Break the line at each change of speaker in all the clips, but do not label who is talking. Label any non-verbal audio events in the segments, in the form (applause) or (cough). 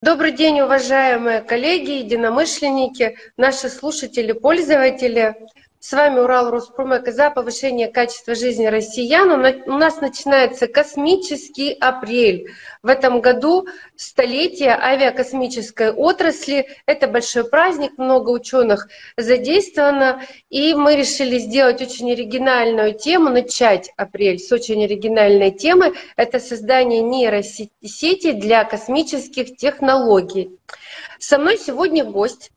Добрый день, уважаемые коллеги, единомышленники, наши слушатели, пользователи. С вами Урал Роспромек за повышение качества жизни россиян. У нас начинается космический апрель. В этом году столетие авиакосмической отрасли. Это большой праздник, много ученых задействовано. И мы решили сделать очень оригинальную тему, начать апрель с очень оригинальной темы. Это создание нейросети для космических технологий. Со мной сегодня гость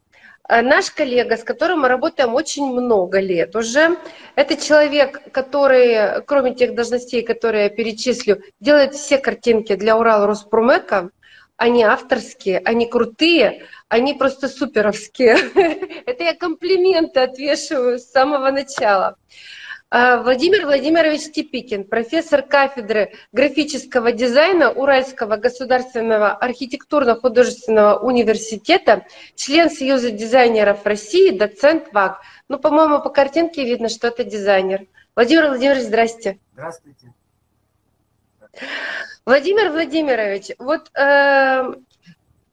наш коллега, с которым мы работаем очень много лет уже, это человек, который, кроме тех должностей, которые я перечислю, делает все картинки для Урал Роспромека. Они авторские, они крутые, они просто суперовские. (laughs) Это я комплименты отвешиваю с самого начала. А, Владимир Владимирович Типикин, профессор кафедры графического дизайна Уральского государственного архитектурно-художественного университета, член Союза дизайнеров России, доцент ВАГ. Ну, по-моему, по картинке видно, что это дизайнер. Владимир Владимирович, здрасте.
Здравствуйте.
Владимир Владимирович, вот, э,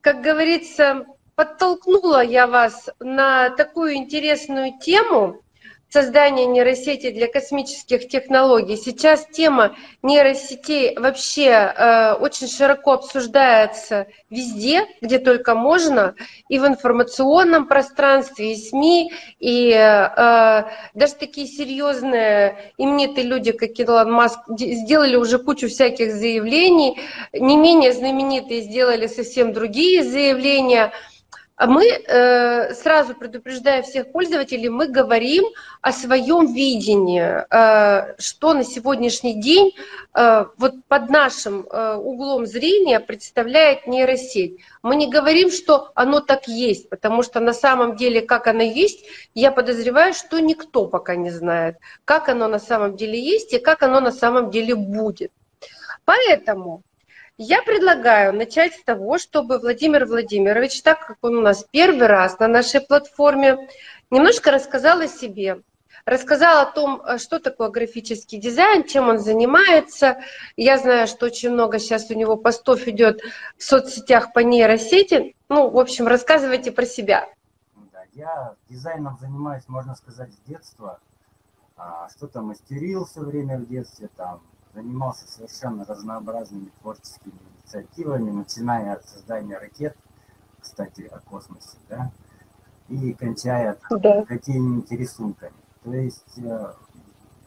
как говорится, подтолкнула я вас на такую интересную тему – создания нейросети для космических технологий. Сейчас тема нейросетей вообще э, очень широко обсуждается везде, где только можно, и в информационном пространстве, и СМИ, и э, даже такие серьезные именитые люди, как Илон Маск, сделали уже кучу всяких заявлений, не менее знаменитые сделали совсем другие заявления – мы э, сразу предупреждая всех пользователей, мы говорим о своем видении, э, что на сегодняшний день э, вот под нашим э, углом зрения представляет нейросеть. Мы не говорим, что оно так есть, потому что на самом деле, как оно есть, я подозреваю, что никто пока не знает, как оно на самом деле есть и как оно на самом деле будет. Поэтому я предлагаю начать с того, чтобы Владимир Владимирович, так как он у нас первый раз на нашей платформе, немножко рассказал о себе, рассказал о том, э, что такое графический дизайн, чем он занимается. Я знаю, что очень много сейчас у него постов идет в соцсетях по нейросети. Ну, в общем, рассказывайте про себя.
Да, я дизайном занимаюсь, можно сказать, с детства. А, что-то мастерил все время в детстве, там, занимался совершенно разнообразными творческими инициативами, начиная от создания ракет, кстати, о космосе, да, и кончая да. какими-нибудь рисунками. То есть э,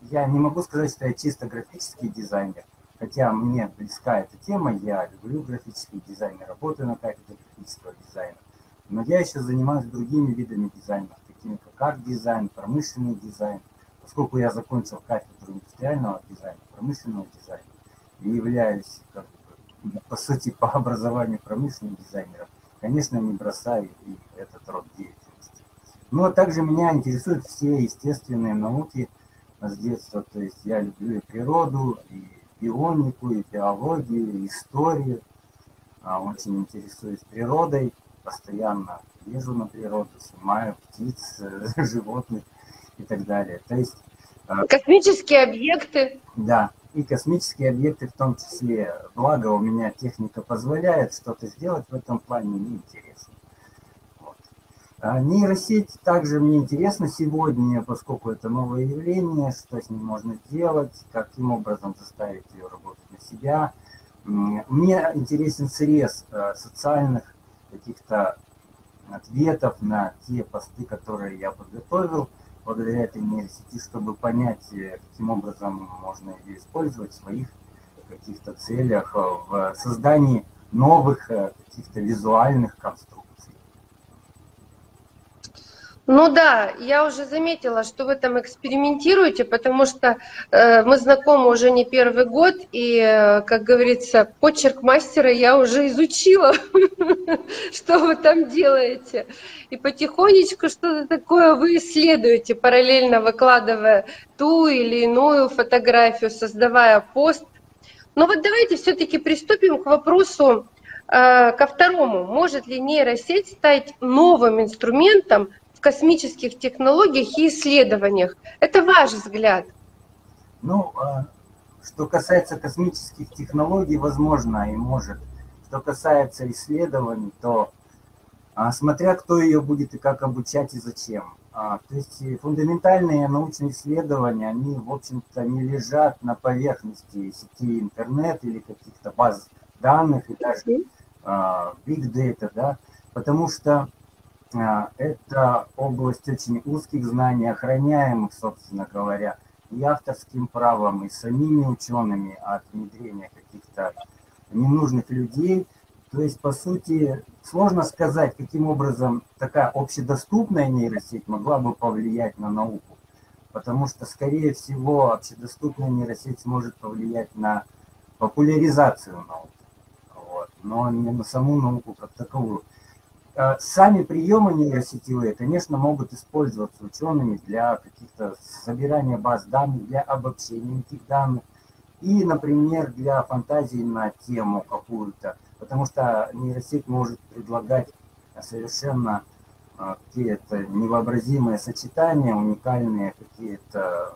я не могу сказать, что я чисто графический дизайнер, хотя мне близка эта тема, я люблю графический дизайн, работаю на кафедре графического дизайна, но я еще занимаюсь другими видами дизайна, такими как арт-дизайн, промышленный дизайн, поскольку я закончил кафедру индустриального дизайна, промышленного дизайна и являюсь, как по сути, по образованию промышленным дизайнером, конечно, не бросаю и этот род деятельности. Но также меня интересуют все естественные науки с детства, то есть я люблю и природу, и бионику, и биологию, и историю, а, очень интересуюсь природой, постоянно езжу на природу, снимаю птиц, (laughs) животных и так далее. То есть
а, космические объекты.
Да, и космические объекты в том числе. Благо у меня техника позволяет что-то сделать в этом плане, мне интересно. Вот. А нейросеть также мне интересна сегодня, поскольку это новое явление, что с ним можно сделать, каким образом заставить ее работать на себя. Мне интересен срез э, социальных каких-то ответов на те посты, которые я подготовил – благодаря этой нейросети, чтобы понять, э, каким образом можно ее использовать в своих каких-то целях, э, в создании новых э, каких-то визуальных конструкций.
Ну да, я уже заметила, что вы там экспериментируете, потому что э, мы знакомы уже не первый год, и, э, как говорится, почерк мастера я уже изучила, (laughs) что вы там делаете. И потихонечку что-то такое вы исследуете, параллельно выкладывая ту или иную фотографию, создавая пост. Но вот давайте все-таки приступим к вопросу, э, ко второму. Может ли нейросеть стать новым инструментом космических технологиях и исследованиях. Это ваш взгляд.
Ну, а, что касается космических технологий, возможно, и может что касается исследований, то а, смотря кто ее будет и как обучать и зачем. А, то есть фундаментальные научные исследования, они, в общем-то, не лежат на поверхности сети интернет или каких-то баз данных и даже big data, да, потому что это область очень узких знаний, охраняемых, собственно говоря, и авторским правом, и самими учеными от внедрения каких-то ненужных людей. То есть, по сути, сложно сказать, каким образом такая общедоступная нейросеть могла бы повлиять на науку. Потому что, скорее всего, общедоступная нейросеть сможет повлиять на популяризацию науки, вот, но не на саму науку как таковую. А сами приемы нейросетевые, конечно, могут использоваться учеными для каких-то собирания баз данных, для обобщения этих данных. И, например, для фантазии на тему какую-то, потому что нейросеть может предлагать совершенно а, какие-то невообразимые сочетания, уникальные какие-то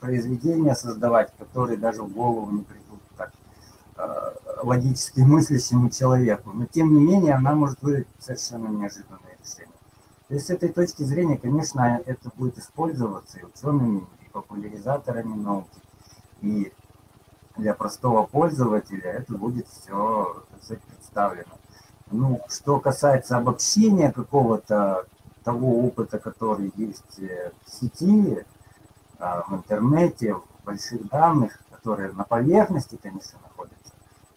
произведения создавать, которые даже в голову не придут э, логически мыслящему человеку. Но тем не менее она может выдать совершенно неожиданное решение. То есть с этой точки зрения, конечно, это будет использоваться и учеными, и популяризаторами науки, и для простого пользователя это будет все представлено. Ну, что касается обобщения какого-то того опыта, который есть э, в сети, а, в интернете, в больших данных, которые на поверхности, конечно,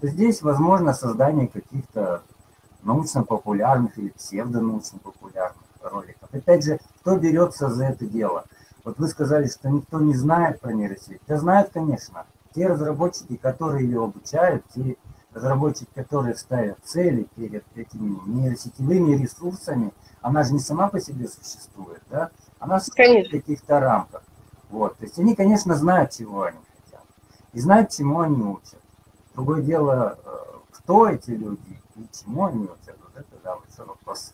здесь возможно создание каких-то научно-популярных или псевдонаучно-популярных роликов. Опять же, кто берется за это дело? Вот вы сказали, что никто не знает про нейросеть. Да знают, конечно. Те разработчики, которые ее обучают, те разработчики, которые ставят цели перед этими нейросетевыми ресурсами, она же не сама по себе существует, да? Она существует в каких-то рамках. Вот. То есть они, конечно, знают, чего они хотят. И знают, чему они учат. Другое дело, э, кто эти люди и чему они вот это, да, вот вопрос.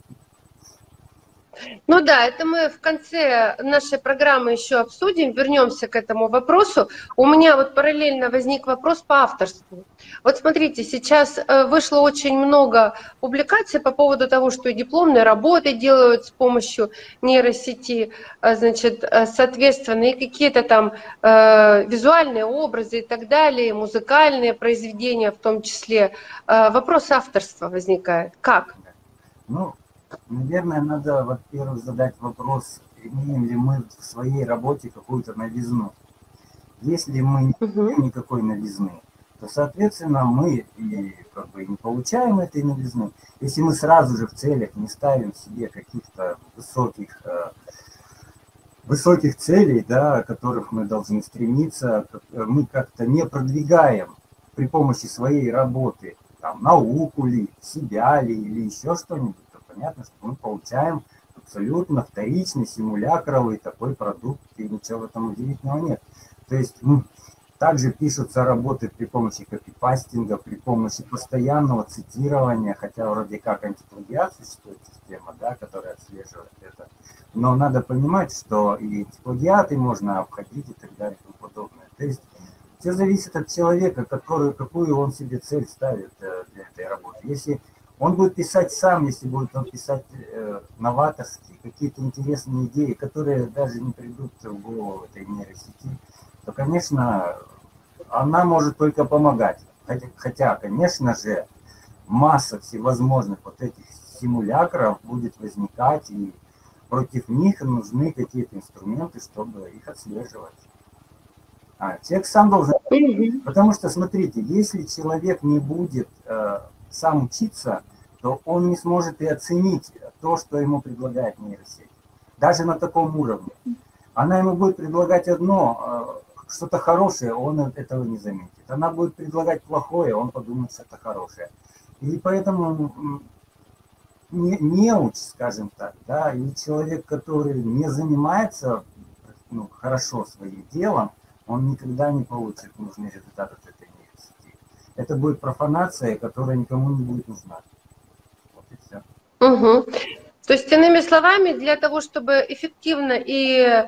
Ну да, это мы в конце нашей программы еще обсудим, вернемся к этому вопросу. У меня вот параллельно возник вопрос по авторству. Вот смотрите, сейчас э, вышло очень много публикаций по поводу того, что дипломные работы делают с помощью нейросети, э, значит, э, соответственно, и какие-то там визуальные образы и так далее, музыкальные произведения в том числе. Вопрос авторства возникает. Как?
Ну, Наверное, надо, во-первых, задать вопрос, имеем ли мы в своей работе какую-то новизну. Если мы не имеем никакой новизны, то, соответственно, мы и как бы не получаем этой новизны. Если мы сразу же в целях не ставим себе каких-то высоких, э, высоких целей, да, которых мы должны стремиться, мы как-то не продвигаем при помощи своей работы там, науку ли, себя ли или еще что-нибудь, понятно, что мы получаем абсолютно вторичный, симулякровый такой продукт, и ничего в этом удивительного нет. То есть также пишутся работы при помощи копипастинга, при помощи постоянного цитирования, хотя вроде как антиплагиат существует система, да, которая отслеживает это. Но надо понимать, что и антиплагиаты можно обходить и так далее и тому подобное. То есть все зависит от человека, который, какую он себе цель ставит э, для этой работы. Если он будет писать сам, если будет он писать э, новаторские, какие-то интересные идеи, которые даже не придут в голову этой нейросети, то, конечно, она может только помогать. Хотя, хотя, конечно же, масса всевозможных вот этих симулякров будет возникать, и против них нужны какие-то инструменты, чтобы их отслеживать. А, человек сам должен... Потому что, смотрите, если человек не будет э, сам учиться, то он не сможет и оценить то, что ему предлагает нейросеть. Даже на таком уровне. Она ему будет предлагать одно, э, что-то хорошее, он этого не заметит. Она будет предлагать плохое, он подумает, что это хорошее. И поэтому не, неуч, скажем так, да, и человек, который не занимается ну, хорошо своим делом, он никогда не получит нужный результат от этой это будет профанация, которая никому не будет нужна. Вот и все.
Угу. То есть, иными словами, для того, чтобы эффективно и э,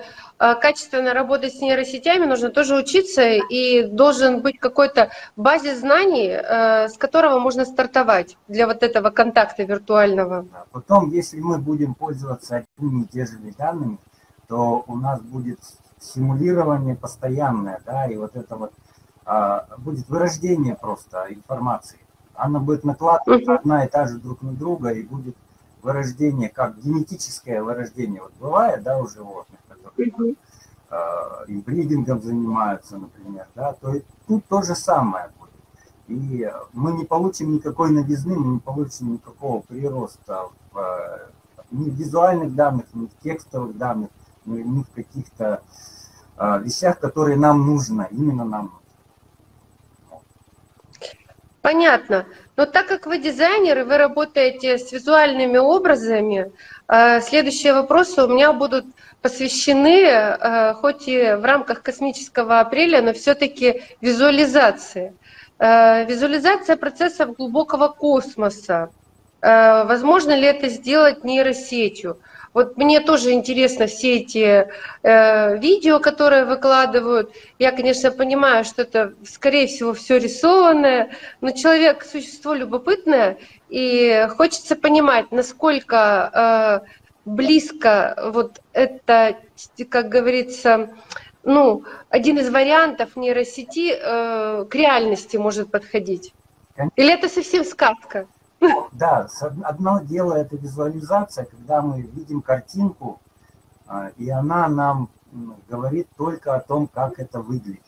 качественно работать с нейросетями, нужно тоже учиться, и должен быть какой-то базис знаний, э, с которого можно стартовать для вот этого контакта виртуального.
Потом, если мы будем пользоваться одними и те же данными, то у нас будет симулирование постоянное, да, и вот это вот будет вырождение просто информации. Она будет накладываться одна и та же друг на друга, и будет вырождение, как генетическое вырождение вот бывает, да, у животных, которые э, инбридингом занимаются, например, да, то тут то же самое будет. И мы не получим никакой новизны, мы не получим никакого прироста в, ни в визуальных данных, ни в текстовых данных, ни, ни в каких-то э, вещах, которые нам нужно, именно нам нужно.
Понятно. Но так как вы дизайнер и вы работаете с визуальными образами, э, следующие вопросы у меня будут посвящены, э, хоть и в рамках космического апреля, но все-таки визуализации. Э, визуализация процессов глубокого космоса. Возможно ли это сделать нейросетью? Вот мне тоже интересно все эти э, видео, которые выкладывают. Я, конечно, понимаю, что это, скорее всего, все рисованное, но человек – существо любопытное, и хочется понимать, насколько э, близко вот это, как говорится, ну, один из вариантов нейросети э, к реальности может подходить. Или это совсем сказка?
Да, одно дело это визуализация, когда мы видим картинку, а, и она нам говорит только о том, как это выглядит.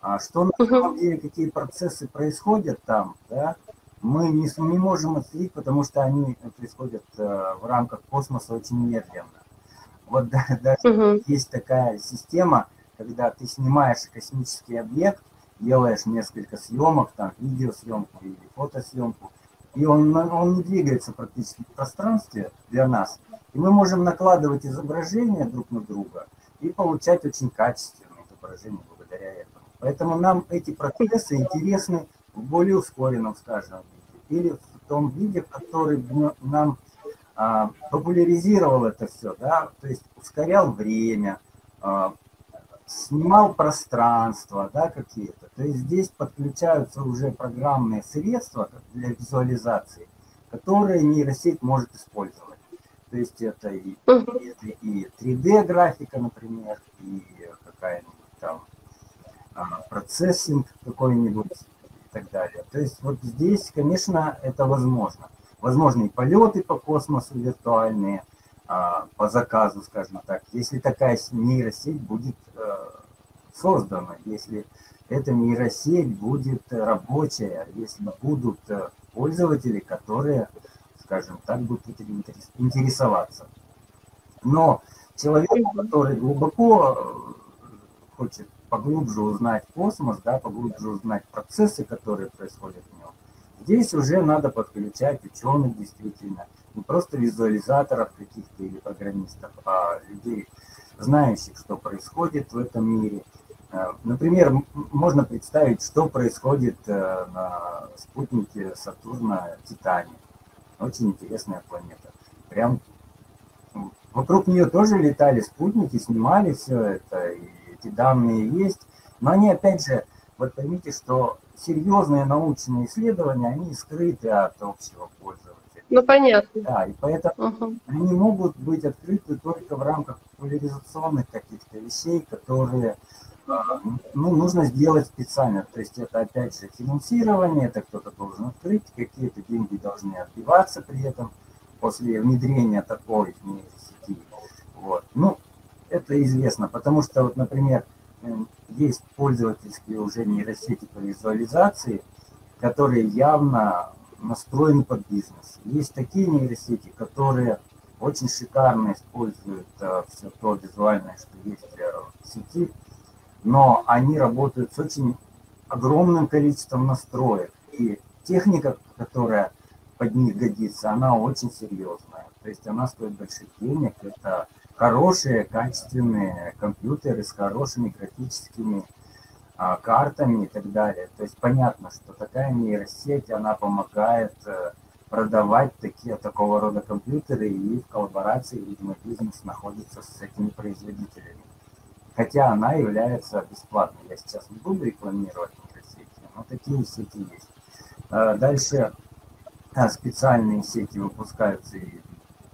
А что на самом деле, какие процессы происходят там, да, мы не, не можем отследить, потому что они происходят э, в рамках космоса очень медленно. Вот да, (laughs) даже угу. есть такая система, когда ты снимаешь космический объект, делаешь несколько съемок, там видеосъемку или фотосъемку, и он, он не двигается практически в пространстве для нас. И мы можем накладывать изображения друг на друга и получать очень качественные изображения благодаря этому. Поэтому нам эти процессы интересны в более ускоренном, скажем, виде, или в том виде, который нам а, популяризировал это все, да, то есть ускорял время, а, снимал пространство, да, какие-то. То есть здесь подключаются уже программные средства для визуализации, которые нейросеть может использовать. То есть это и, и, и 3D-графика, например, и какая-нибудь там а, процессинг какой-нибудь и так далее. То есть вот здесь, конечно, это возможно. Возможно и полеты по космосу виртуальные – по заказу, скажем так, если такая нейросеть будет э, создана, если эта нейросеть будет рабочая, если будут э, пользователи, которые, скажем так, будут этим интересоваться. Но человек, который глубоко э, хочет поглубже узнать космос, да, поглубже узнать процессы, которые происходят в нем, здесь уже надо подключать ученых действительно, не просто визуализаторов каких-то или программистов, а людей, знающих, что происходит в этом мире. Э, например, можно представить, что происходит э, на спутнике Сатурна Титане. Очень интересная планета. Прям вокруг нее тоже летали спутники, снимали все это, и эти данные есть. Но они, опять же, вот поймите, что серьезные научные исследования, они скрыты от общего пользователя.
Ну, понятно.
Да, и поэтому угу. они могут быть открыты только в рамках популяризационных каких-то вещей, которые а, ну, нужно сделать специально. То есть это, опять же, финансирование, это кто-то должен открыть, какие-то деньги должны отбиваться при этом после внедрения такой нейросети. Вот. Ну, это известно, потому что, вот, например, эм, есть пользовательские уже нейросети по визуализации, которые явно настроены под бизнес. Есть такие нейросети, которые очень шикарно используют э, все то визуальное, что есть э, в сети, но они работают с очень огромным количеством настроек. И техника, которая под них годится, она очень серьезная. То есть она стоит больших денег. Это хорошие, качественные компьютеры с хорошими графическими картами и так далее. То есть понятно, что такая нейросеть, она помогает э, продавать такие, такого рода компьютеры, и в коллаборации, видимо, бизнес находится с этими производителями. Хотя она является бесплатной. Я сейчас не буду рекламировать микросети, но такие сети есть. А дальше а, специальные сети выпускаются и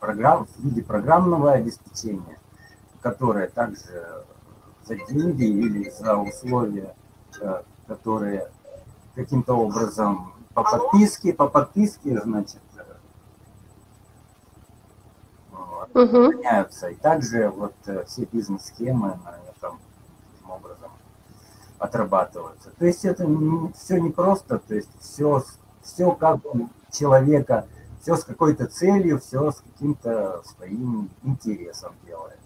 в виде программного обеспечения, которое также за деньги или за условия, э, которые каким-то образом по подписке, по подписке, значит, угу. меняются. И также вот э, все бизнес-схемы на этом таким образом отрабатываются. То есть это все не просто, то есть все, все как человека, все с какой-то целью, все с каким-то своим интересом делается.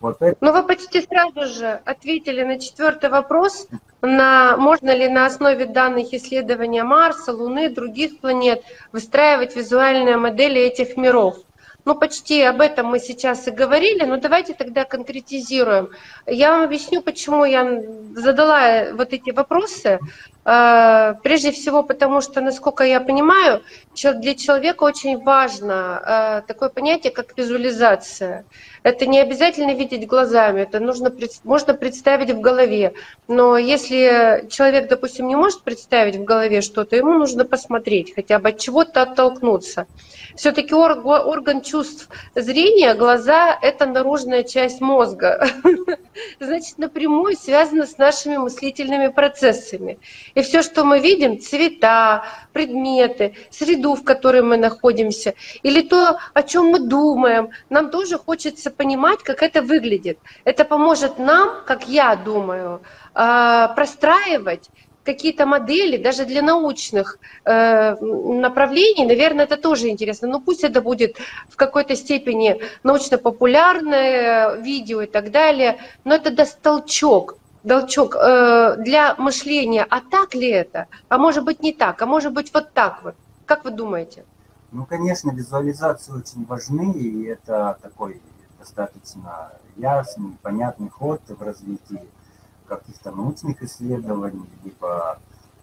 Вот это... Ну, вы почти сразу же ответили на четвертый вопрос, на можно ли на основе данных исследования Марса, Луны, других планет выстраивать визуальные модели этих миров. Ну, почти об этом мы сейчас и говорили, но давайте тогда конкретизируем. Я вам объясню, почему я задала вот эти вопросы. Э, прежде всего, потому что, насколько я понимаю, для человека очень важно э, такое понятие, как визуализация. Это не обязательно видеть глазами, это нужно, можно представить в голове. Но если человек, допустим, не может представить в голове что-то, ему нужно посмотреть, хотя бы от чего-то оттолкнуться. Все-таки орган чувств зрения, глаза – это наружная часть мозга. (laughs) Значит, напрямую связано с нашими мыслительными процессами. И все, что мы видим, цвета, предметы, среду, в которой мы находимся, или то, о чем мы думаем, нам тоже хочется понимать, как это выглядит. Это поможет нам, как я думаю, а, простраивать какие-то модели, даже для научных э, направлений, наверное, это тоже интересно. Но пусть это будет в какой-то степени научно-популярное видео и так далее, но это даст толчок толчок э, для мышления, а так ли это? А может быть не так, а может быть вот так вот. Как вы думаете?
Ну, конечно, визуализации очень важны, и это такой достаточно ясный, понятный ход в развитии каких-то научных исследований, либо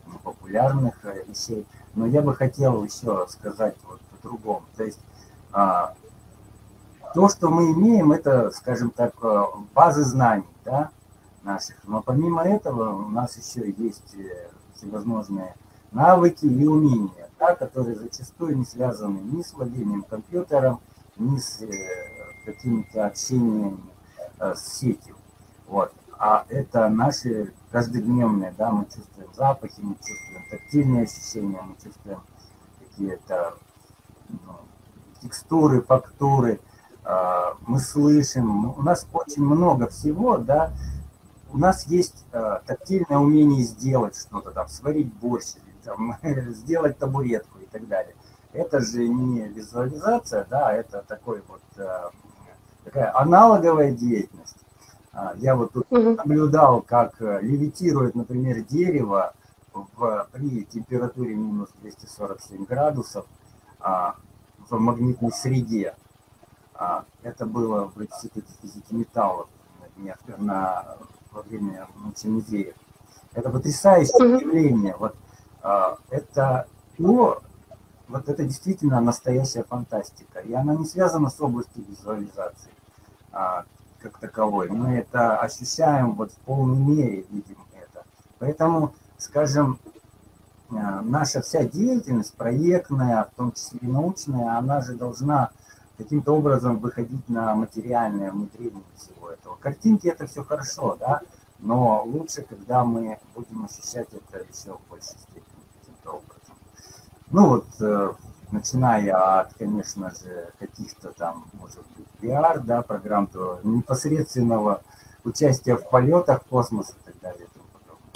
ну, популярных э, вещей. Но я бы хотел еще сказать вот по-другому. То есть а, то, что мы имеем, это, скажем так, э, базы знаний, да, наших. Но помимо этого у нас еще есть э, всевозможные навыки и умения, да, которые зачастую не связаны ни с владением компьютером, ни с какими-то общениями с сетью. Вот а это наши каждодневные, да, мы чувствуем запахи, мы чувствуем тактильные ощущения, мы чувствуем какие-то ну, текстуры, фактуры, э, мы слышим, у нас очень много всего, да, у нас есть э, тактильное умение сделать что-то там, сварить борщ, там, (laughs) сделать табуретку и так далее. Это же не визуализация, да, это такой вот э, такая аналоговая деятельность. А, я вот тут наблюдал, как э, левитирует, например, дерево в, при температуре минус 247 градусов а, в магнитной среде. А, это было в Институте физики металлов на, на, во время научной музея. Это потрясающее явление. Вот, а, это то, вот это действительно настоящая фантастика. И она не связана с областью визуализации. А, как таковой. Мы это ощущаем вот в полной мере, видим это. Поэтому, скажем, э, наша вся деятельность, проектная, в том числе и научная, она же должна каким-то образом выходить на материальное всего этого. Картинки это все хорошо, да, но лучше, когда мы будем ощущать это еще в большей степени каким-то образом. Ну вот, э, начиная от, конечно же, каких-то там, может быть, VR, да, программ, то непосредственного участия в полетах в космос и так далее. И тому подобное.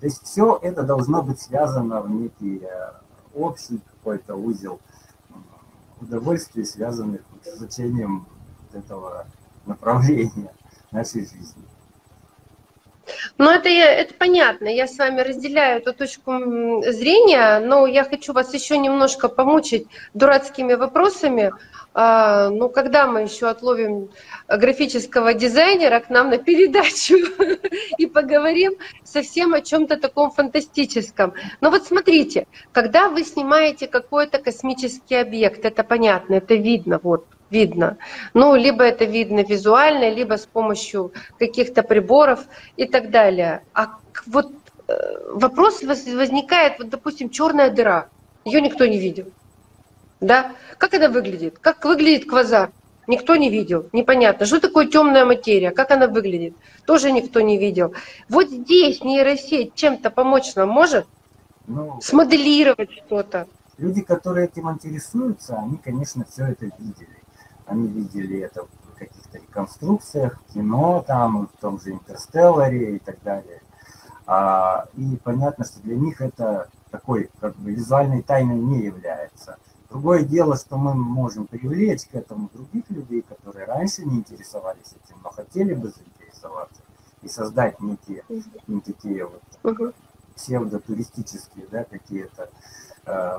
То есть все это должно быть связано в некий э, общий какой-то узел удовольствий, связанных с изучением этого направления нашей жизни.
Ну, это, это понятно. Я с вами разделяю эту точку зрения, но я хочу вас еще немножко помучить дурацкими вопросами. А, ну, когда мы еще отловим графического дизайнера к нам на передачу (laughs) и поговорим совсем о чем-то таком фантастическом. Но вот смотрите, когда вы снимаете какой-то космический объект, это понятно, это видно, вот, видно. Ну, либо это видно визуально, либо с помощью каких-то приборов и так далее. А вот э, вопрос возникает, вот, допустим, черная дыра, ее никто не видел. Да? Как она выглядит? Как выглядит квазар? Никто не видел, непонятно. Что такое темная материя, как она выглядит? Тоже никто не видел. Вот здесь нейросеть чем-то помочь нам может? Ну, Смоделировать что-то.
Люди, которые этим интересуются, они, конечно, все это видели. Они видели это в каких-то реконструкциях, кино, там, в том же Интерстелларе и так далее. А, и понятно, что для них это такой как бы визуальной тайной не является. Другое дело, что мы можем привлечь к этому других людей, которые раньше не интересовались этим, но хотели бы заинтересоваться и создать некие, не такие вот uh-huh. псевдотуристические да, какие-то э,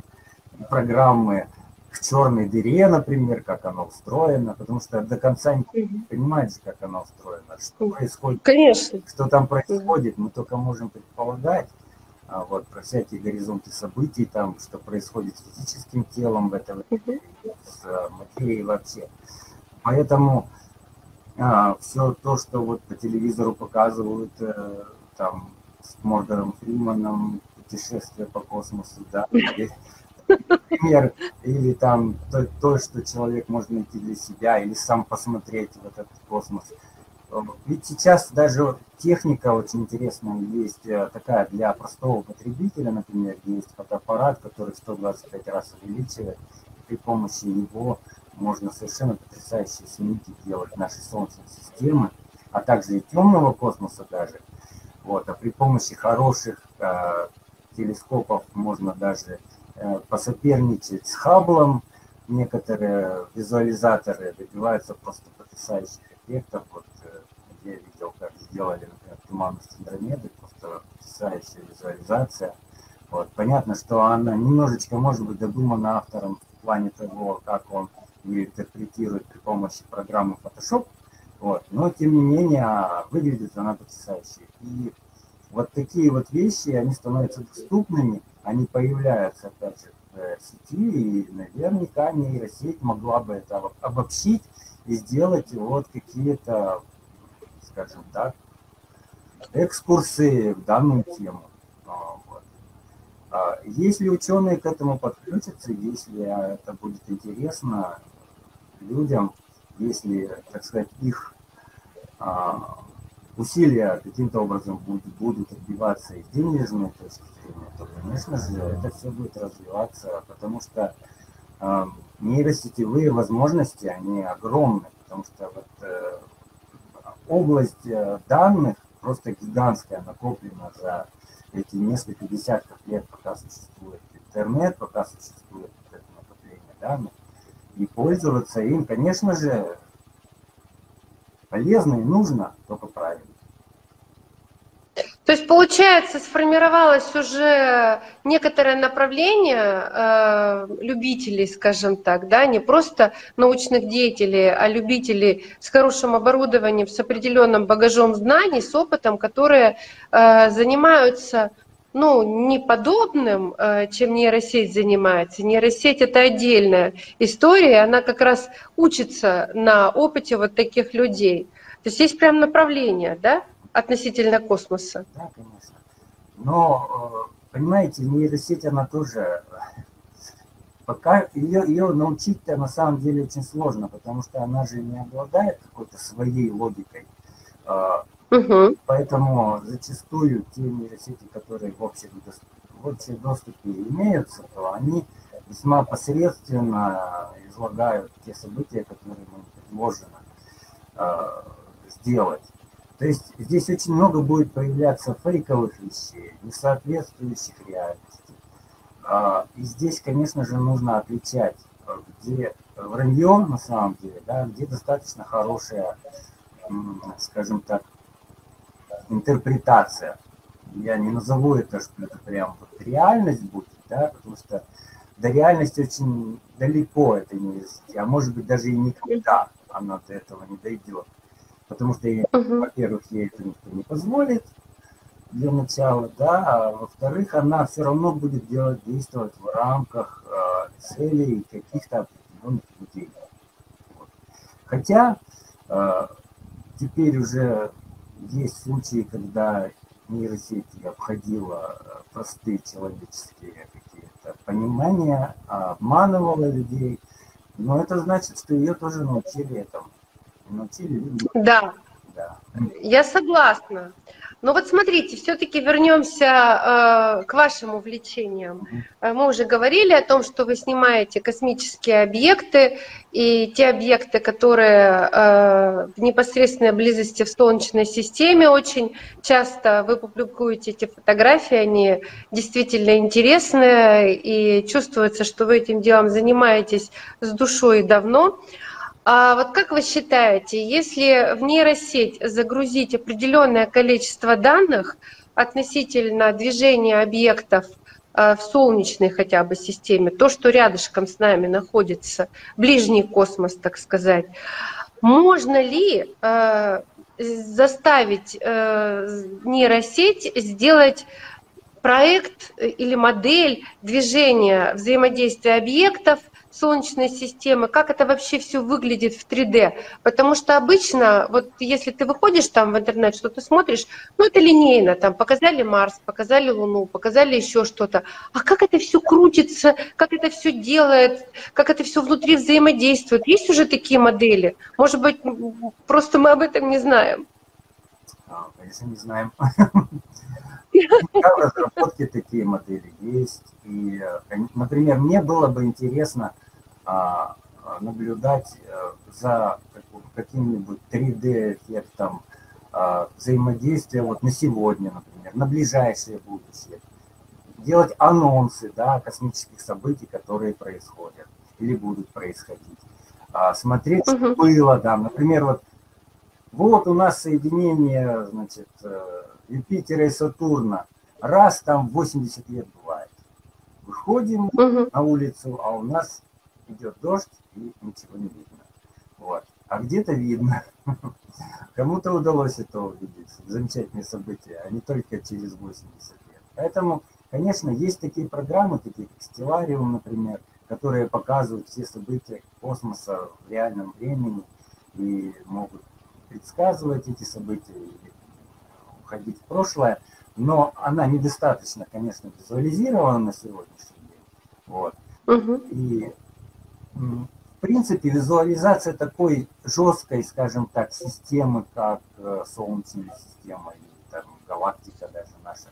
(laughs) программы к черной дыре, например, как оно устроено, потому что до конца не понимаете, как оно устроено, что происходит,
Конечно.
что там происходит, мы только можем предполагать, а, вот, про всякие горизонты событий, там, что происходит с физическим телом в этом, с э, материей вообще. Поэтому а, все то, что вот по телевизору показывают, э, там, с Морганом Фриманом, путешествие по космосу, да, (laughs) например, или там то, то, что человек может найти для себя, или сам посмотреть в этот космос – ведь сейчас даже техника очень интересная есть, э, такая для простого потребителя, например, есть фотоаппарат, который 125 раз увеличивает, при помощи него можно совершенно потрясающие снимки делать нашей Солнечной системы, а также и темного космоса даже. Вот, а при помощи хороших э, телескопов можно даже э, посоперничать с Хабблом. Некоторые визуализаторы добиваются просто потрясающих эффектов. Вот, я видел, как сделали, например, туманность Андромеды, просто потрясающая визуализация. Вот. Понятно, что она немножечко может быть додумана автором в плане того, как он ее интерпретирует при помощи программы Photoshop, вот. но тем не менее выглядит она потрясающе. И вот такие вот вещи, они становятся доступными, они появляются, опять в сети, и наверняка нейросеть могла бы это обобщить и сделать вот какие-то скажем так, экскурсы в данную тему. А, вот. А, если ученые к этому подключатся, если это будет интересно людям, если, так сказать, их а, усилия каким-то образом будут, будут отбиваться из денежной точки зрения, то, конечно же, это все будет развиваться, потому что э, нейросетевые возможности, они огромны, потому что вот э, область э, данных просто гигантская, накоплена за эти несколько десятков лет, пока существует интернет, пока существует это накопление данных. И пользоваться им, конечно же, полезно и нужно, только правильно.
То есть, получается, сформировалось уже некоторое направление э, любителей, скажем так, да, не просто научных деятелей, а любителей с хорошим оборудованием, с определенным багажом знаний, с опытом, которые э, занимаются ну, не подобным, э, чем нейросеть занимается. Нейросеть – это отдельная история, она как раз учится на опыте вот таких людей. То есть есть прям направление, да? относительно космоса.
Да, конечно. Но, э, понимаете, нейросеть, она тоже... Пока ее, ее научить-то на самом деле очень сложно, потому что она же не обладает какой-то своей логикой. Угу. Поэтому зачастую те нейросети, которые в общем, в общем доступе имеются, то они весьма посредственно излагают те события, которые им предложено э, сделать. То есть здесь очень много будет появляться фейковых вещей, не соответствующих реальности. А, и здесь, конечно же, нужно отличать, где вранье на самом деле, да, где достаточно хорошая, скажем так, интерпретация. Я не назову это, что это прям вот реальность будет, да, потому что до реальности очень далеко это нейросети, а может быть даже и никогда она до этого не дойдет. Потому что, uh-huh. во-первых, ей это никто не позволит для начала, да, а во-вторых, она все равно будет делать, действовать в рамках э, целей каких-то определенных людей. Вот. Хотя э, теперь уже есть случаи, когда нейросети обходила э, простые человеческие какие-то понимания, обманывала людей, но это значит, что ее тоже научили этому.
Научили люди. Да. да. Я согласна. Но вот смотрите, все-таки вернемся э, к вашим увлечениям. Э, мы уже говорили о том, что вы снимаете космические объекты и те объекты, которые э, в непосредственной близости в Солнечной системе. Очень часто вы публикуете эти фотографии, они действительно интересные и чувствуется, что вы этим делом занимаетесь с душой давно. А вот как вы считаете, если в нейросеть загрузить определенное количество данных относительно движения объектов э, в солнечной хотя бы системе, то, что рядышком с нами находится, ближний космос, так сказать, можно ли э, заставить э, нейросеть сделать проект или модель движения взаимодействия объектов – Солнечной системы, как это вообще все выглядит в 3D. Потому что обычно, вот если ты выходишь там в интернет, что ты смотришь, ну это линейно, там показали Марс, показали Луну, показали еще что-то. А как это все крутится, как это все делает, как это все внутри взаимодействует. Есть уже такие модели? Может быть, просто мы об этом не знаем?
А, конечно, не знаем. (laughs) В разработке такие модели есть. И, э, например, мне было бы интересно а, наблюдать э, за каким-нибудь 3D-эффектом а, взаимодействия вот на сегодня, например, на ближайшее будущее. Делать анонсы да, космических событий, которые происходят или будут происходить. А, смотреть, что uh-huh. было, да, например, вот, вот у нас соединение, значит, э, Юпитера и Сатурна. Раз там 80 лет бывает. Выходим uh-huh. на улицу, а у нас идет дождь и ничего не видно. Вот. А где-то видно. (laughs) Кому-то удалось это увидеть. Замечательные события, а не только через 80 лет. Поэтому, конечно, есть такие программы, такие как Stellarium, например, которые показывают все события космоса в реальном времени и могут предсказывать эти события или уходить в прошлое, но она недостаточно, конечно, визуализирована на сегодняшний день. Вот. Угу. И в принципе, визуализация такой жесткой, скажем так, системы, как э, Солнечная система или там, галактика даже наша,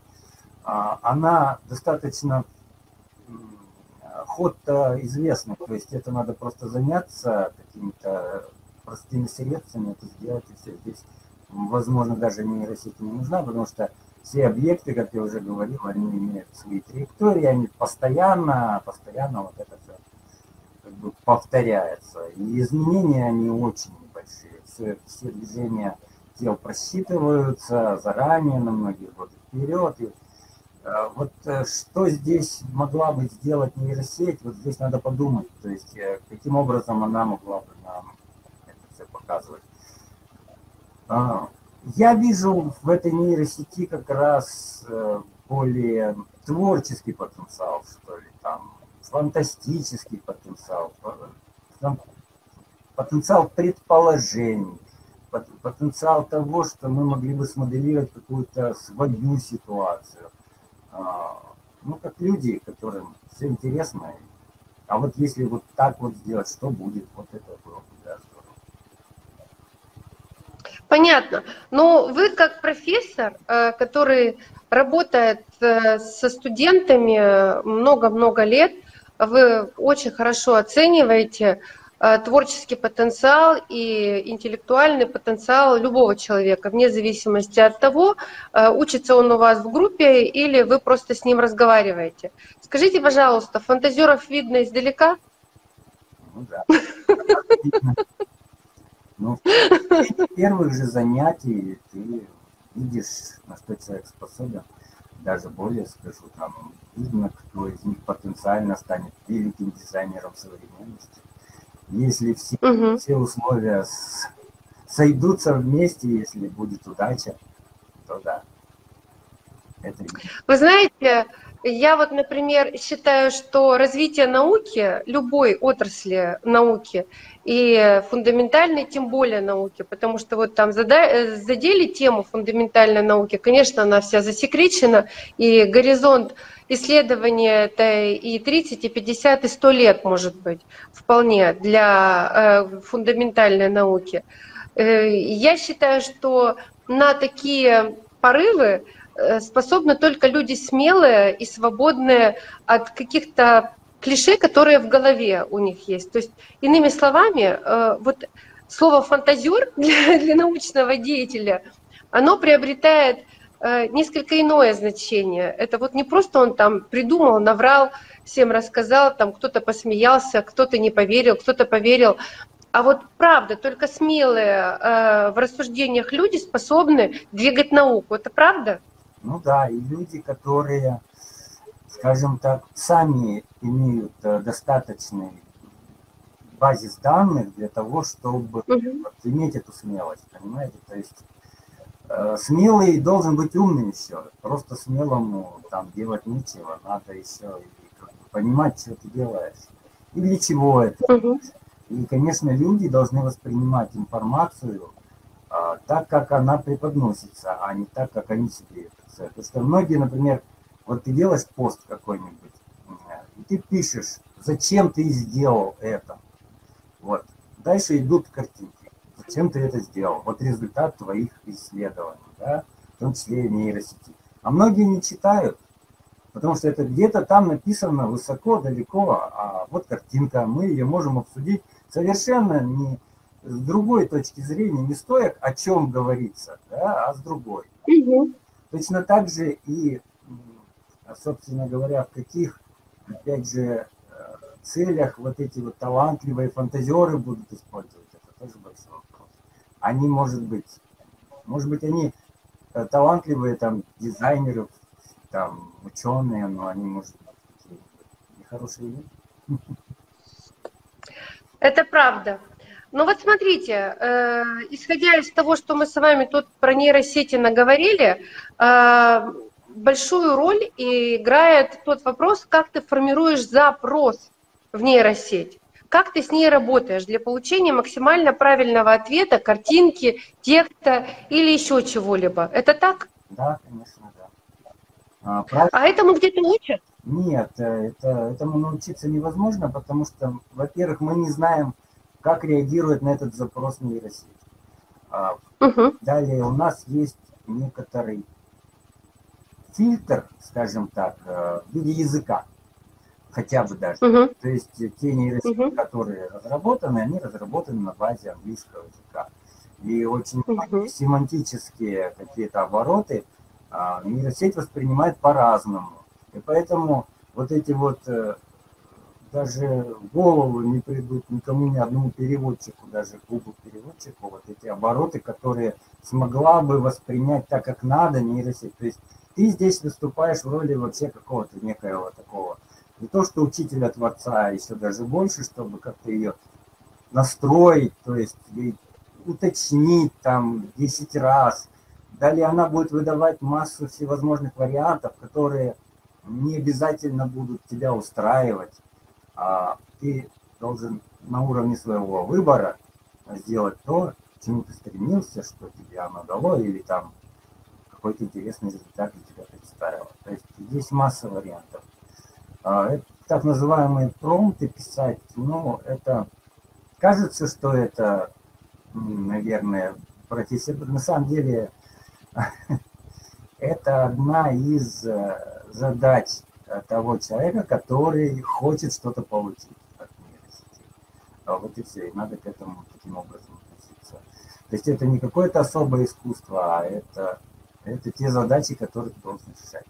а, она достаточно ход известный, то есть это надо просто заняться какими-то простыми средствами, это сделать и все. Здесь, возможно, даже нейросеть не нужна, потому что все объекты, как я уже говорил, они имеют свои траектории, они постоянно, постоянно вот это все как бы повторяется. И изменения, они очень небольшие. Все, все движения тел просчитываются заранее, на многие годы вперед. И, э, вот э, что здесь могла бы сделать нейросеть, вот здесь надо подумать. То есть э, каким образом она могла бы нам это все показывать. А, я вижу в этой нейросети как раз более творческий потенциал, что ли, там, фантастический потенциал, потенциал предположений, потенциал того, что мы могли бы смоделировать какую-то свою ситуацию. А, ну, как люди, которым все интересно. А вот если вот так вот сделать, что будет, вот это было бы да, здорово.
Понятно. Но вы как профессор, э, который работает э, со студентами много-много лет, вы очень хорошо оцениваете э, творческий потенциал и интеллектуальный потенциал любого человека, вне зависимости от того, э, учится он у вас в группе или вы просто с ним разговариваете. Скажите, пожалуйста, фантазеров видно издалека? Ну да.
Ну, первых же занятий ты видишь, на что человек способен, даже более скажу, там видно, кто из них потенциально станет великим дизайнером современности. Если все, угу. все условия с, сойдутся вместе, если будет удача, то да.
Это... Вы знаете, я вот, например, считаю, что развитие науки, любой отрасли науки, и фундаментальной, тем более науки, потому что вот там задели тему фундаментальной науки, конечно, она вся засекречена, и горизонт исследования это и 30, и 50, и 100 лет может быть вполне для э, фундаментальной науки. Э, я считаю, что на такие порывы способны только люди смелые и свободные от каких-то клише, которые в голове у них есть. То есть, иными словами, э, вот слово фантазер (laughs) для, для научного деятеля, оно приобретает э, несколько иное значение. Это вот не просто он там придумал, наврал, всем рассказал, там кто-то посмеялся, кто-то не поверил, кто-то поверил. А вот правда, только смелые в рассуждениях люди способны двигать науку. Это правда?
Ну да, и люди, которые, скажем так, сами имеют э, достаточный базис данных для того, чтобы угу. вот, иметь эту смелость, понимаете? То есть э, смелый должен быть умным еще. Просто смелому там делать нечего, надо еще и, как бы, понимать, что ты делаешь и для чего это. Угу. И, конечно, люди должны воспринимать информацию а, так, как она преподносится, а не так, как они себе Потому что многие, например, вот ты делаешь пост какой-нибудь, и ты пишешь, зачем ты сделал это. Вот. Дальше идут картинки. Зачем ты это сделал? Вот результат твоих исследований, да, в том числе и нейросети. А многие не читают, потому что это где-то там написано высоко, далеко, а вот картинка, мы ее можем обсудить совершенно не с другой точки зрения, не стоя, о чем говорится, да, а с другой. Угу. Точно так же и, собственно говоря, в каких, опять же, э, целях вот эти вот талантливые фантазеры будут использовать, это тоже большой вопрос. Они, может быть, может быть, они э, талантливые там дизайнеры, там ученые, но они, может быть, такие нехорошие люди.
Это правда. Ну вот смотрите, э, исходя из того, что мы с вами тут про нейросети наговорили, э, большую роль играет тот вопрос, как ты формируешь запрос в нейросеть. Как ты с ней работаешь для получения максимально правильного ответа, картинки, текста или еще чего-либо? Это так?
Да, конечно, да.
А, прав... а этому где-то учат?
Нет, э, это, этому научиться невозможно, потому что, во-первых, мы не знаем, как реагирует на этот запрос нейросеть. Угу. Далее у нас есть некоторый фильтр, скажем так, э, в виде языка, хотя бы даже. Угу. То есть те нейросети, угу. которые разработаны, они разработаны на базе английского языка. И очень угу. семантические какие-то обороты а, нейросеть воспринимает по-разному. И поэтому вот эти вот э, даже голову не придут никому ни одному переводчику, даже Google переводчику, вот эти обороты, которые смогла бы воспринять так, как надо нейросеть. То есть ты здесь выступаешь в роли вообще какого-то некоего такого, не то что учителя Творца, а еще даже больше, чтобы как-то ее настроить, то есть уточнить там 10 раз. Далее она будет выдавать массу всевозможных вариантов, которые не обязательно будут тебя устраивать а ты должен на уровне своего выбора сделать то, к чему ты стремился, что тебе оно дало, или там какой-то интересный результат для тебя представило. То есть здесь масса вариантов. А, это так называемые промпты писать, ну, это кажется, что это, наверное, профессия. На самом деле, (laughs) это одна из э, задач того человека, который хочет что-то получить от нейросети. А вот и все, и надо к этому таким образом относиться. То есть это не какое-то особое искусство, а это, это те задачи, которые ты должен решать.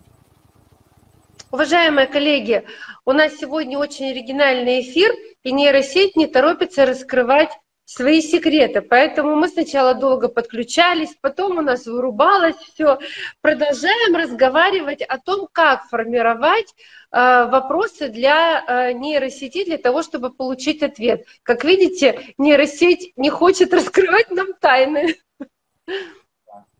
Уважаемые коллеги, у нас сегодня очень оригинальный эфир, и нейросеть не торопится раскрывать свои секреты. Поэтому мы сначала долго подключались, потом у нас вырубалось все. Продолжаем разговаривать о том, как формировать э, вопросы для э, нейросети для того, чтобы получить ответ. Как видите, нейросеть не хочет (laughs) раскрывать нам тайны.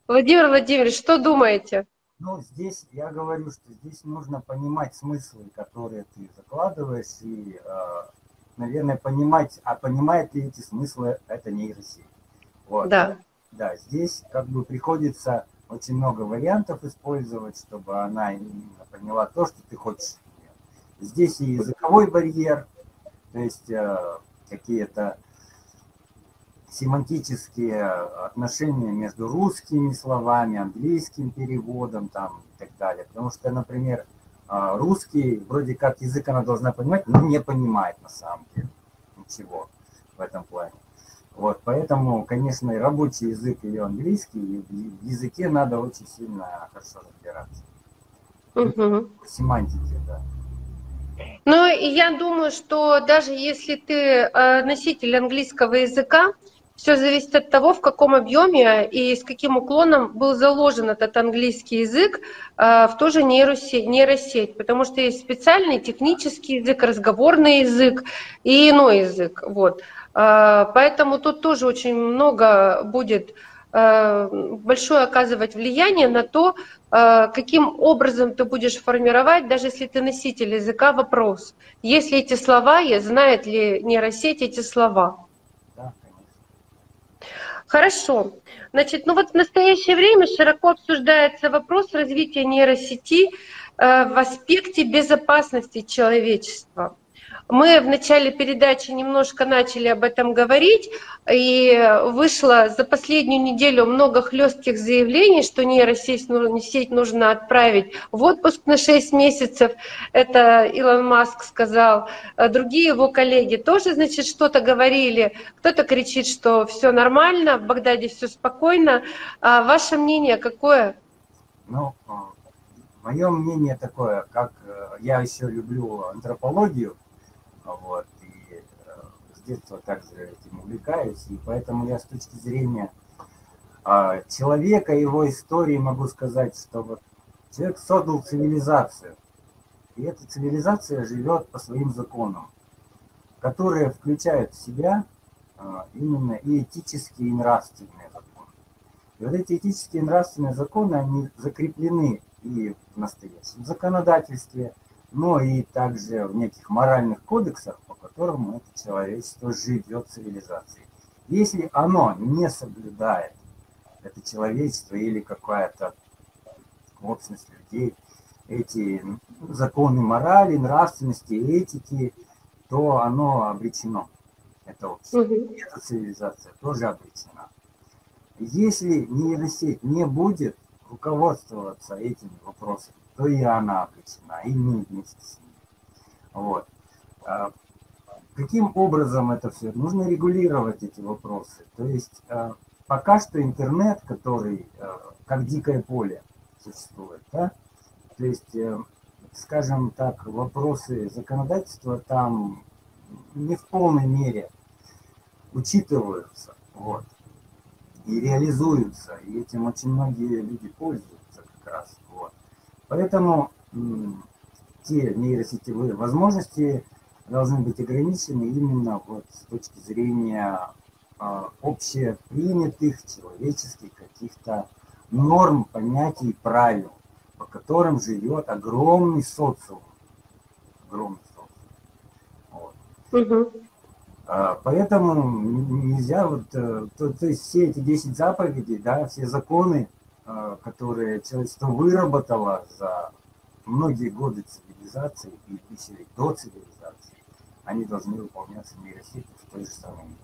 Владимир Владимирович, что думаете?
Ну, здесь я говорю, что здесь нужно понимать смыслы, которые ты закладываешь, и, э, наверное, понимать, а понимает ли эти смыслы это нейросеть.
Вот. Да.
Да, здесь как бы приходится очень много вариантов использовать, чтобы она именно поняла то, что ты хочешь. Здесь и языковой барьер, то есть э, какие-то семантические отношения между русскими словами, английским переводом там и так далее. Потому что, например, русский, вроде как язык она должна понимать, но не понимает на самом деле ничего в этом плане. Вот, поэтому, конечно, и рабочий язык, и английский, и в языке надо очень сильно хорошо разбираться. Угу. Семантики, да.
Ну, я думаю, что даже если ты э, носитель английского языка, все зависит от того, в каком объеме и с каким уклоном был заложен этот английский язык э, в ту же нейросеть, нейросеть, потому что есть специальный технический язык, разговорный язык и иной язык. Вот. Э, поэтому тут тоже очень много будет э, большое оказывать влияние на то, каким образом ты будешь формировать, даже если ты носитель языка, вопрос. Есть ли эти слова, знает ли нейросеть эти слова. Хорошо. Значит, ну вот в настоящее время широко обсуждается вопрос развития нейросети э, в аспекте безопасности человечества. Мы в начале передачи немножко начали об этом говорить, и вышло за последнюю неделю много хлестких заявлений, что нейросеть сеть нужно отправить в отпуск на 6 месяцев. Это Илон Маск сказал. А другие его коллеги тоже, значит, что-то говорили. Кто-то кричит, что все нормально, в Багдаде все спокойно. А ваше мнение какое?
Ну, мое мнение такое, как э, я еще люблю антропологию, вот, и э, с детства также этим увлекаюсь, и поэтому я с точки зрения э, человека, его истории могу сказать, что вот человек создал цивилизацию, и эта цивилизация живет по своим законам, которые включают в себя э, именно и этические, и нравственные законы. И вот эти этические и нравственные законы, они закреплены и в настоящем законодательстве, но и также в неких моральных кодексах, по которым это человечество живет цивилизацией. Если оно не соблюдает это человечество или какая-то общность людей, эти законы морали, нравственности, этики, то оно обречено. Это общество. Угу. Эта цивилизация тоже обречена. Если нейросеть не будет руководствоваться этими вопросами, то и она обречена, и мы вместе с ней. Вот. А каким образом это все? Нужно регулировать эти вопросы. То есть а, пока что интернет, который а, как дикое поле существует, да? то есть, э, скажем так, вопросы законодательства там не в полной мере учитываются, вот, и реализуются, и этим очень многие люди пользуются как раз. Поэтому те нейросетевые возможности должны быть ограничены именно вот с точки зрения а, общепринятых человеческих каких-то норм, понятий, правил, по которым живет огромный социум. Огромный социум. Вот. Угу. Поэтому нельзя вот, э, то, то есть все эти 10 заповедей, да, все законы, которые человечество выработало за многие годы цивилизации и тысячи до цивилизации, они должны выполняться нейросетью в той же самой мере.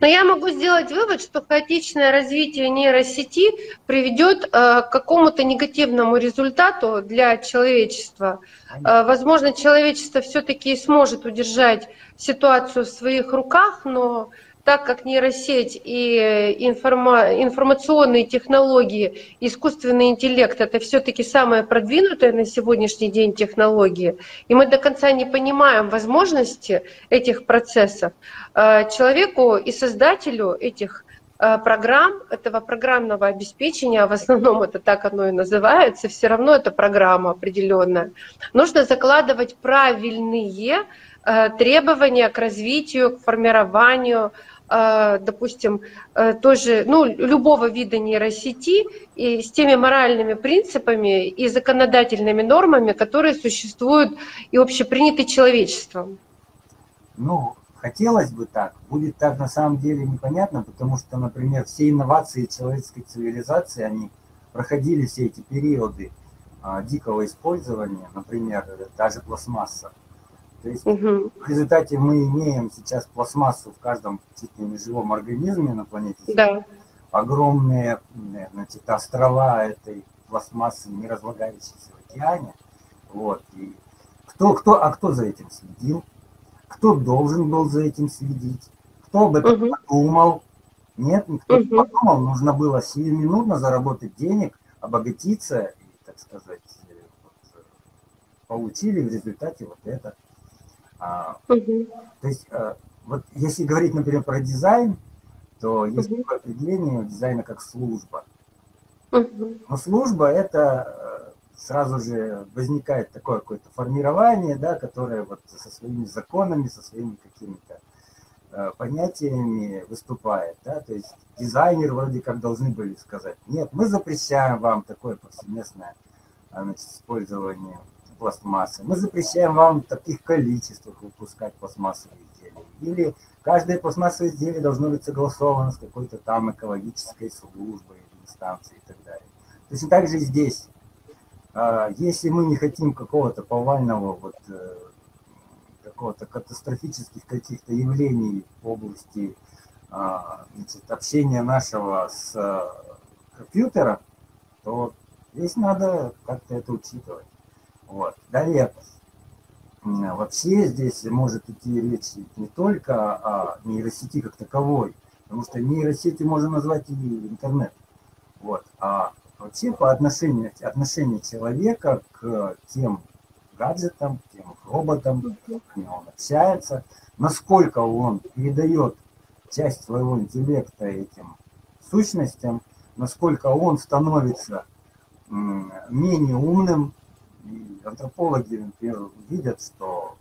Но я могу сделать вывод, что хаотичное развитие нейросети приведет э, к какому-то негативному результату для человечества. Э, возможно, человечество все-таки сможет удержать ситуацию в своих руках, но так как нейросеть и информа информационные технологии, искусственный интеллект – это все-таки самая продвинутая на сегодняшний день технология, и мы до конца не понимаем возможности этих процессов, э, человеку и создателю этих э, программ, этого программного обеспечения, а в основном это так оно и называется, все равно это программа определенная, нужно закладывать правильные э, требования к развитию, к формированию, допустим, э, тоже, ну, любого вида нейросети и с теми моральными принципами и законодательными нормами, которые существуют и общеприняты человечеством.
Ну, хотелось бы так. Будет так на самом деле непонятно, потому что, например, все инновации человеческой цивилизации, они проходили все эти периоды а, дикого использования, например, та же пластмасса. То есть угу. в результате мы имеем сейчас пластмассу в каждом чуть ли не живом организме на планете
Да.
Огромные значит, острова этой пластмассы, не разлагающейся в океане. Вот. И кто, кто, а кто за этим следил? Кто должен был за этим следить? Кто об этом угу. подумал? Нет, никто угу. не подумал. Нужно было сиюминутно заработать денег, обогатиться и, так сказать, вот, получили в результате вот это. Угу. То есть, э, вот если говорить, например, про дизайн, то есть угу. такое определение дизайна как служба. Угу. Но служба это э, сразу же возникает такое какое-то формирование, да, которое вот со своими законами, со своими какими-то э, понятиями выступает. Да? То есть дизайнер вроде как должны были сказать, нет, мы запрещаем вам такое повсеместное значит, использование пластмассы. Мы запрещаем вам в таких количествах выпускать пластмассовые изделия. Или каждое пластмассовое изделие должно быть согласовано с какой-то там экологической службой, инстанцией и так далее. Точно так же здесь. А, если мы не хотим какого-то повального, вот, э, какого-то катастрофических каких-то явлений в области а, значит, общения нашего с э, компьютером, то здесь надо как-то это учитывать. Вот. Далее, вообще здесь может идти речь не только о нейросети как таковой, потому что нейросети можно назвать и интернет. Вот. А вообще по отношению, отношению человека к тем гаджетам, к тем роботам, как он общается, насколько он передает часть своего интеллекта этим сущностям, насколько он становится менее умным, и антропологи, например, видят, что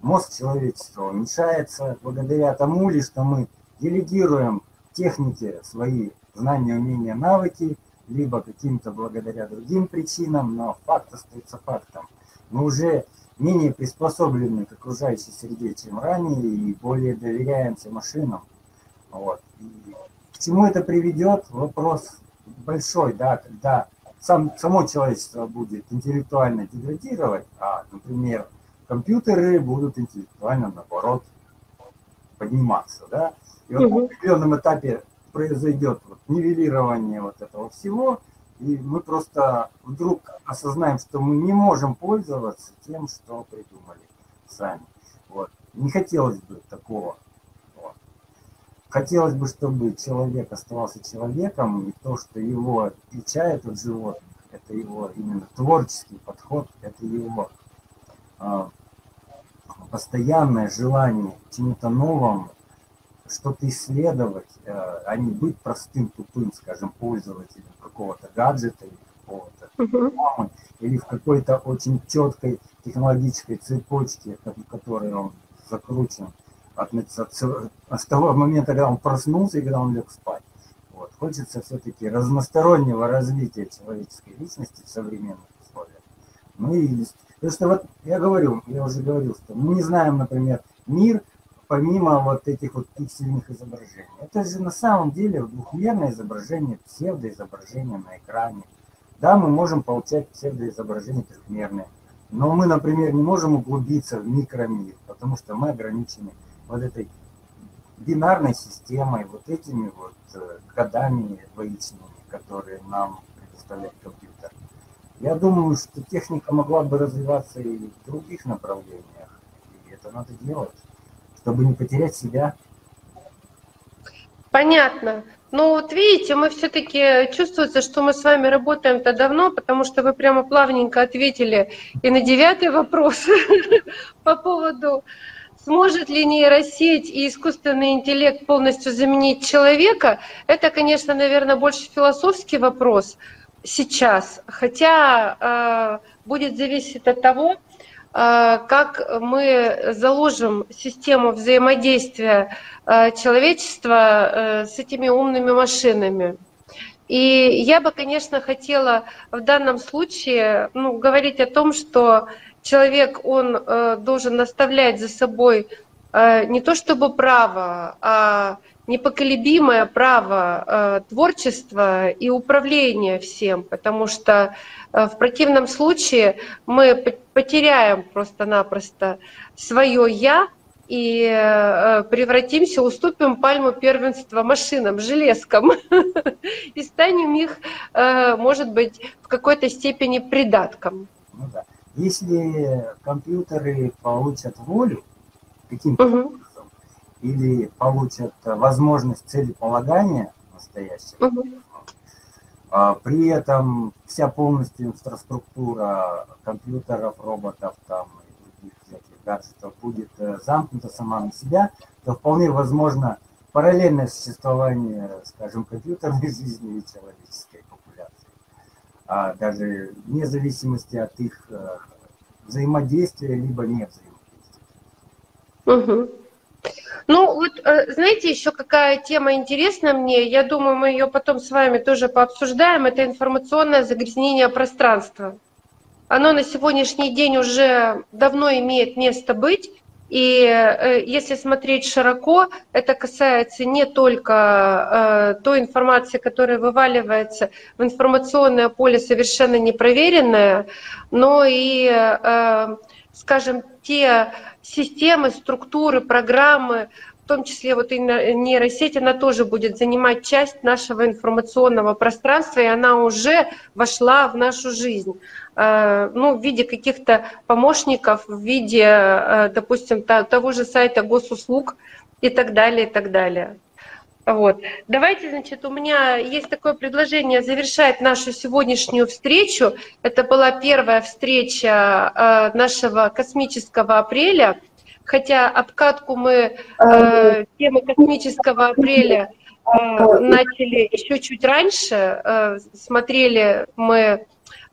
мозг человечества уменьшается благодаря тому лишь, что мы делегируем техники свои знания, умения, навыки, либо каким-то благодаря другим причинам, но факт остается фактом. Мы уже менее приспособлены к окружающей среде, чем ранее, и более доверяемся машинам. Вот. И к чему это приведет? Вопрос большой, да, когда сам, само человечество будет интеллектуально деградировать, а, например, компьютеры будут интеллектуально, наоборот, подниматься, да, и вот угу. на определенном этапе произойдет вот нивелирование вот этого всего, и мы просто вдруг осознаем, что мы не можем пользоваться тем, что придумали сами. Вот. Не хотелось бы такого. Хотелось бы, чтобы человек оставался человеком, и то, что его отличает от животных, это его именно творческий подход, это его а, постоянное желание чему-то новому, что-то исследовать, а, а не быть простым, тупым, скажем, пользователем какого-то гаджета или какого-то uh-huh. или в какой-то очень четкой технологической цепочке, в которой он закручен от, от того момента, когда он проснулся и когда он лег спать. Вот. Хочется все-таки разностороннего развития человеческой личности в современных условиях. Ну и потому что вот я говорю, я уже говорил, что мы не знаем, например, мир помимо вот этих вот пиксельных изображений. Это же на самом деле двухмерное изображение, псевдоизображение на экране. Да, мы можем получать псевдоизображение трехмерное, но мы, например, не можем углубиться в микромир, потому что мы ограничены вот этой бинарной системой, вот этими вот э, кодами двоичными, которые нам предоставляет компьютер. Я думаю, что техника могла бы развиваться и в других направлениях, и это надо делать, чтобы не потерять себя.
Понятно. Ну вот видите, мы все-таки чувствуется, что мы с вами работаем-то давно, потому что вы прямо плавненько ответили и на девятый вопрос (laughs) по поводу сможет ли нейросеть и искусственный интеллект полностью заменить человека. Это, конечно, наверное, больше философский вопрос сейчас, хотя э, будет зависеть от того, э, как мы заложим систему взаимодействия Э, человечества э, с этими умными машинами. И я бы, конечно, хотела в данном случае ну, говорить о том, что человек, он э, должен наставлять за собой не то чтобы право, а непоколебимое право творчества и управления всем, потому что в противном случае мы потеряем просто-напросто свое «я», и э, превратимся, уступим пальму первенства машинам, железкам, (laughs) и станем их, э, может быть, в какой-то степени придатком.
Ну, да. Если компьютеры получат волю каким-то угу. образом, или получат возможность целеполагания настоящего, угу. при этом вся полностью инфраструктура компьютеров, роботов там гаджетов будет э, замкнута сама на себя, то вполне возможно параллельное существование, скажем, компьютерной (laughs) жизни и человеческой. А даже вне зависимости от их э, взаимодействия, либо не взаимодействия.
Угу. Ну, вот, э, знаете, еще какая тема интересна мне, я думаю, мы ее потом с вами тоже пообсуждаем, это информационное загрязнение пространства оно на сегодняшний день уже давно имеет место быть. И э, если смотреть широко, это касается не только э, той информации, которая вываливается в информационное поле совершенно непроверенное, но и, э, скажем, те системы, структуры, программы, в том числе вот и нейросеть, она тоже будет занимать часть нашего информационного пространства, и она уже вошла в нашу жизнь. Э, ну, в виде каких-то помощников, в виде, э, допустим, того же сайта госуслуг и так далее, и так далее. Вот. Давайте, значит, у меня есть такое предложение завершать нашу сегодняшнюю встречу. Это была первая встреча э, нашего космического апреля – хотя обкатку мы э, темы космического апреля э, начали еще чуть раньше, э, смотрели мы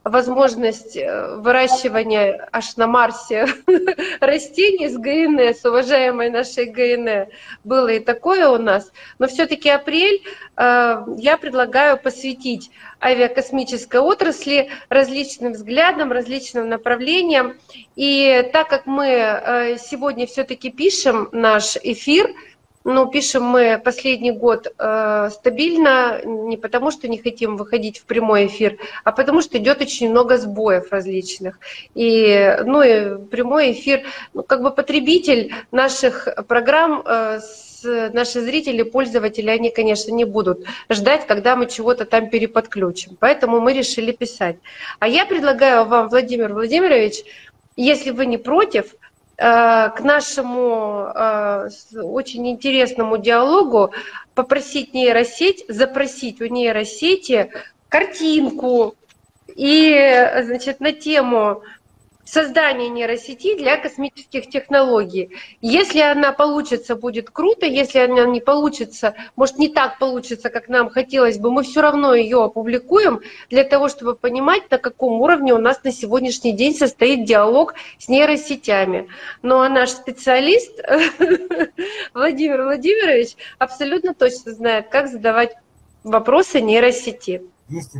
возможность э, выращивания аж на Марсе (laughs) растений с ГН, с уважаемой нашей ГН. Было и такое у нас. Но все-таки апрель э, я предлагаю посвятить авиакосмической отрасли различным взглядам, различным направлениям. И так как мы э, сегодня все-таки пишем наш эфир – ну, пишем мы последний год э, стабильно, не потому что не хотим выходить в прямой эфир, а потому что идет очень много сбоев различных. И, ну, и прямой эфир, ну, как бы потребитель наших программ, э, наши зрители, пользователи, они, конечно, не будут ждать, когда мы чего-то там переподключим. Поэтому мы решили писать. А я предлагаю вам, Владимир Владимирович, если вы не против, к нашему э, очень интересному диалогу попросить нейросеть, запросить у нейросети картинку и значит, на тему создание нейросети для космических технологий. Если она получится, будет круто. Если она не получится, может не так получится, как нам хотелось бы, мы все равно ее опубликуем для того, чтобы понимать, на каком уровне у нас на сегодняшний день состоит диалог с нейросетями. Ну а наш специалист (laughs) Владимир Владимирович абсолютно точно знает, как задавать вопросы нейросети.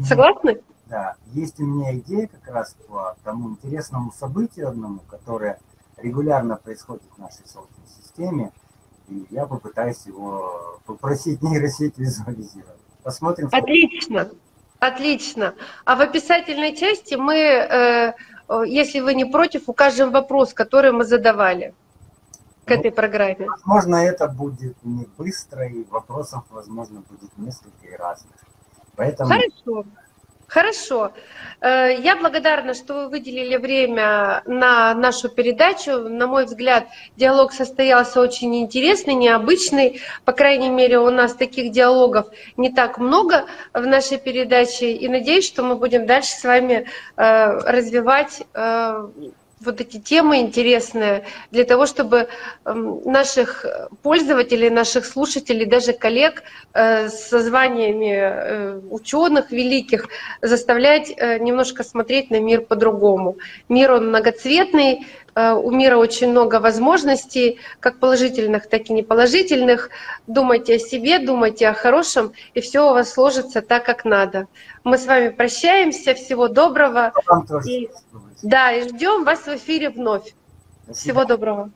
Согласны?
Да, есть у меня идея как раз по тому интересному событию одному, которое регулярно происходит в нашей Солнечной системе, и я попытаюсь его попросить (laughs) нейросеть визуализировать. Посмотрим.
Отлично, отлично. А в описательной части мы, э, если вы не против, укажем вопрос, который мы задавали к ну, этой программе.
Возможно, это будет не быстро, и вопросов, возможно, будет несколько и разных.
Поэтому... Хорошо. Хорошо. Э, я благодарна, что вы выделили время на нашу передачу. На мой взгляд, диалог состоялся очень интересный, необычный. По крайней мере, у нас таких диалогов не так много в нашей передаче. И надеюсь, что мы будем дальше с вами э, развивать э, вот эти темы интересные для того, чтобы эм, наших пользователей, наших слушателей, даже коллег э, со званиями э, ученых великих заставлять э, немножко смотреть на мир по-другому. Мир он многоцветный, у мира очень много возможностей, как положительных, так и неположительных. Думайте о себе, думайте о хорошем, и все у вас сложится так, как надо. Мы с вами прощаемся. Всего доброго. И, да, и ждем вас в эфире вновь. Всего доброго.